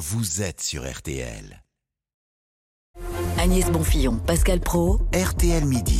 vous êtes sur RTL. Agnès Bonfillon, Pascal Pro, RTL Midi.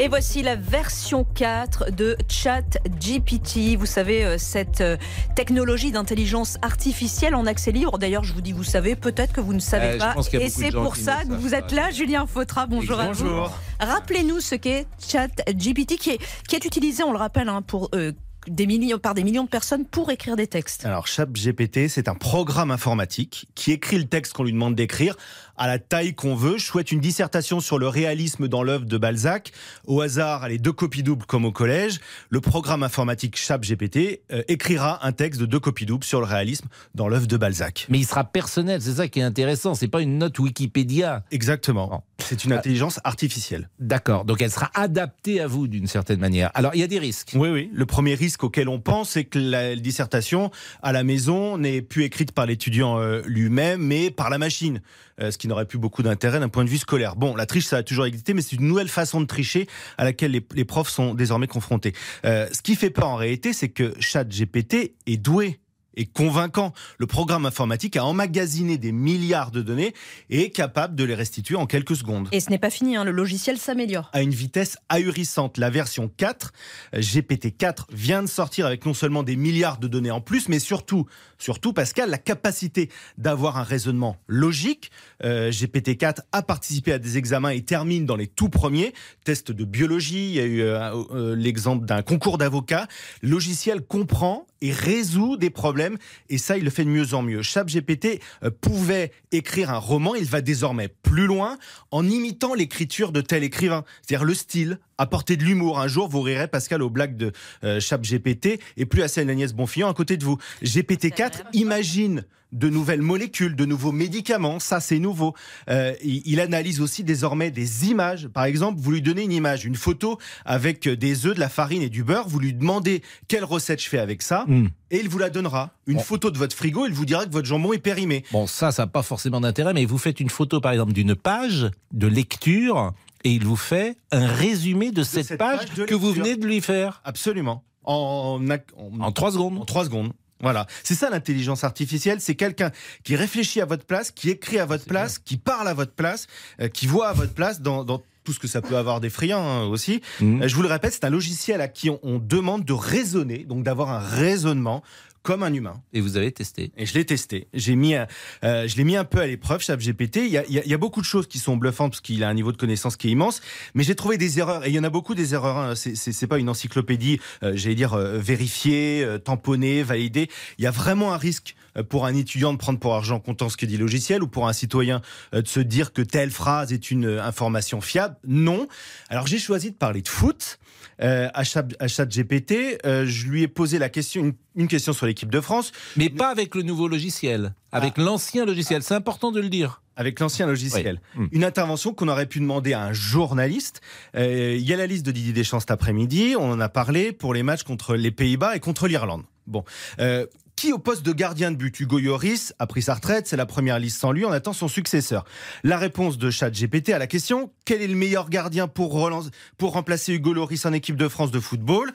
Et voici la version 4 de ChatGPT. Vous savez, euh, cette euh, technologie d'intelligence artificielle en accès libre. D'ailleurs, je vous dis, vous savez, peut-être que vous ne savez Euh, pas. Et c'est pour ça que vous êtes là. Julien Fautra, bonjour, à vous. Bonjour. Rappelez-nous ce qu'est ChatGPT, qui est, qui est utilisé, on le rappelle, hein, pour, euh, des millions, par des millions de personnes pour écrire des textes. Alors, ChatGPT, c'est un programme informatique qui écrit le texte qu'on lui demande d'écrire à la taille qu'on veut. Je souhaite une dissertation sur le réalisme dans l'œuvre de Balzac. Au hasard, allez, deux copies doubles comme au collège. Le programme informatique ChatGPT euh, écrira un texte de deux copies doubles sur le réalisme dans l'œuvre de Balzac. Mais il sera personnel, c'est ça qui est intéressant. C'est pas une note Wikipédia. Exactement. C'est une intelligence artificielle. D'accord. Donc elle sera adaptée à vous d'une certaine manière. Alors il y a des risques. Oui, oui. Le premier risque auquel on pense, c'est que la dissertation à la maison n'est plus écrite par l'étudiant euh, lui-même, mais par la machine, euh, ce qui n'aurait plus beaucoup d'intérêt d'un point de vue scolaire. Bon, la triche, ça a toujours existé, mais c'est une nouvelle façon de tricher à laquelle les, les profs sont désormais confrontés. Euh, ce qui fait peur en réalité, c'est que ChatGPT est doué et convaincant. Le programme informatique a emmagasiné des milliards de données et est capable de les restituer en quelques secondes Et ce n'est pas fini, hein, le logiciel s'améliore. à une vitesse ahurissante. La version 4, euh, GPT-4, vient de sortir avec non seulement des milliards de données en plus, mais surtout, surtout Pascal, la capacité d'avoir un raisonnement logique. Euh, GPT-4 a participé à des examens et termine dans les tout premiers tests de biologie. Il y a eu euh, euh, l'exemple d'un concours d'avocats. Le logiciel comprend et résout des problèmes. Et ça, il le fait de mieux en mieux. ChatGPT euh, pouvait écrire un roman, il va désormais plus loin en imitant l'écriture de tel écrivain, c'est-à-dire le style, apporter de l'humour. Un jour, vous rirez, Pascal, aux blagues de euh, ChatGPT et plus à celle d'Agnès Bonfillon à côté de vous. GPT-4 imagine de nouvelles molécules, de nouveaux médicaments, ça c'est nouveau. Euh, il, analyse aussi désormais des images. Par exemple, vous lui donnez une image, une photo avec des œufs, de la farine et du beurre, vous lui demandez quelle recette je fais avec ça, Hmm. et il vous la donnera. Une Bon. photo de votre frigo, il vous dira que votre jambon est périmé. Bon, ça, ça n'a pas forcément d'intérêt, mais vous faites une photo, par exemple, d'une page de lecture et il vous fait un résumé de cette, cette page, que vous venez de lui faire Absolument. En, en, en trois secondes. en trois secondes. Voilà. C'est ça l'intelligence artificielle. C'est quelqu'un qui réfléchit à votre place, qui écrit à votre place, qui parle à votre place, euh, qui voit à votre place dans, dans tout ce que ça peut avoir d'effrayant hein, aussi. Mhm. Euh, je vous le répète, c'est un logiciel à qui on, on demande de raisonner, donc d'avoir un raisonnement comme un humain. Et vous avez testé. Et je l'ai testé. J'ai mis, un- euh, je l'ai mis un peu à l'épreuve, ChatGPT. Il y a, il y a- il y a beaucoup de choses qui sont bluffantes parce qu'il a un niveau de connaissance qui est immense. Mais j'ai trouvé des erreurs. Et il y en a beaucoup des erreurs. hein. C'est, pas une encyclopédie, euh, j'allais dire, euh, vérifiée, euh, tamponnée, validée. Il y a vraiment un risque euh, pour un étudiant de prendre pour argent comptant ce que dit le logiciel ou pour un citoyen euh, de se dire que telle phrase est une euh, information fiable? Non. Alors j'ai choisi de parler de foot. Euh, à, Chat, à ChatGPT, euh, je lui ai posé la question, une, une question sur l'équipe de France. Mais pas avec le nouveau logiciel, avec l'ancien logiciel. C'est important de le dire. avec l'ancien logiciel. Oui. Mm. Une intervention qu'on aurait pu demander à un journaliste. Euh, Il y a la liste de Didier Deschamps cet après-midi. On en a parlé pour les matchs contre les Pays-Bas et contre l'Irlande. Bon. Euh, qui au poste de gardien de but Hugo Lloris a pris sa retraite, c'est la première liste sans lui, on attend son successeur. La réponse de ChatGPT à la question quel est le meilleur gardien pour, remplacer Hugo Lloris en équipe de France de football?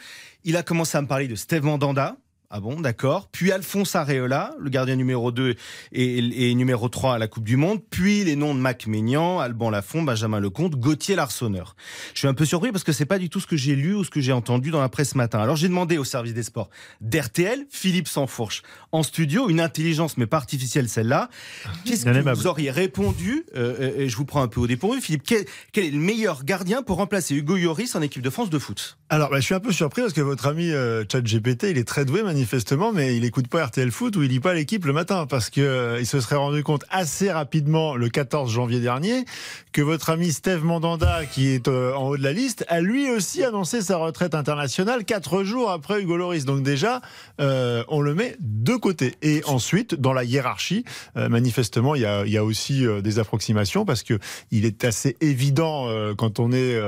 Il a commencé à me parler de Steve Mandanda. Ah bon, d'accord. Puis Alphonse Areola, le gardien numéro 2 et, et numéro 3 à la Coupe du Monde. Puis les noms de Mac Maignan, Alban Lafont, Benjamin Lecomte, Gauthier Larsonneur. Je suis un peu surpris parce que c'est pas du tout ce que j'ai lu ou ce que j'ai entendu dans la presse ce matin. Alors j'ai demandé au service des sports d'RTL, Philippe Sansfourche, en studio, une intelligence mais pas artificielle celle-là. Qu'est-ce que vous auriez répondu euh, euh, Et je vous prends un peu au dépourvu, Philippe. Quel, quel est le meilleur gardien pour remplacer Hugo Lloris en équipe de France de foot? Alors, bah, je suis un peu surpris parce que votre ami euh, ChatGPT, il est très doué manifestement, mais il écoute pas RTL Foot ou il lit pas l'équipe le matin parce que euh, il se serait rendu compte assez rapidement le 14 janvier dernier que votre ami Steve Mandanda, qui est euh, en haut de la liste, a lui aussi annoncé sa retraite internationale quatre jours après Hugo Loris. Donc déjà, euh, on le met de côté. Et ensuite, dans la hiérarchie, euh, manifestement, il y a, aussi des approximations parce que il est assez évident quand on est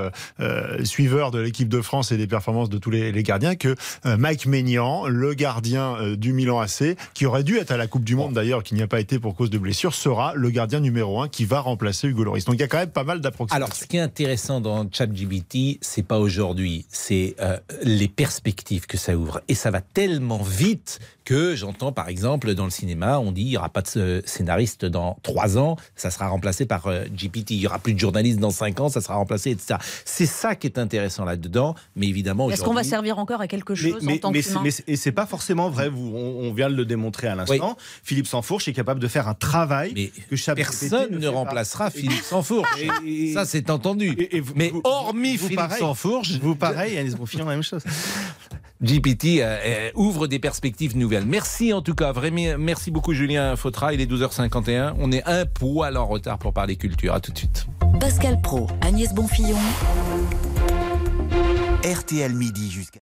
suiveur de l'équipe de France et des performances de tous les, les gardiens que Mike Maignan, le gardien euh, du Milan AC, qui aurait dû être à la Coupe du Monde d'ailleurs, qui n'y a pas été pour cause de blessure, sera le gardien numéro 1 qui va remplacer Hugo Loris. Donc il y a quand même pas mal d'approximations. Alors, ce qui est intéressant dans ChatGPT, c'est pas aujourd'hui, c'est euh, les perspectives que ça ouvre. Et ça va tellement vite que j'entends, par exemple, dans le cinéma, on dit il n'y aura pas de euh, scénariste dans trois ans, ça sera remplacé par euh, GPT. Il n'y aura plus de journalistes dans cinq ans, ça sera remplacé, etc. C'est ça qui est intéressant là-dedans. Mais évidemment, Est-ce qu'on va servir encore à quelque Mais, chose en mais, tant mais c'est- et c'est pas forcément vrai. Vous, on, on vient de le démontrer à l'instant. Philippe Sansfourche est capable de faire un travail Mais que personne ne pas. remplacera Philippe Sansfourche. Et- et- Ça, c'est entendu. et- et vous- Mais vous- hormis vous Philippe pareil. Sansfourche, Vous pareil, Agnès Bonfillon, la même chose. GPT euh, euh, ouvre des perspectives nouvelles. Merci en tout cas, vraiment, merci beaucoup Julien Fautra. Il est 12h51. On est un poil en retard pour parler culture. À tout de suite. Pascal Pro, Agnès Bonfillon. RTL Midi jusqu'à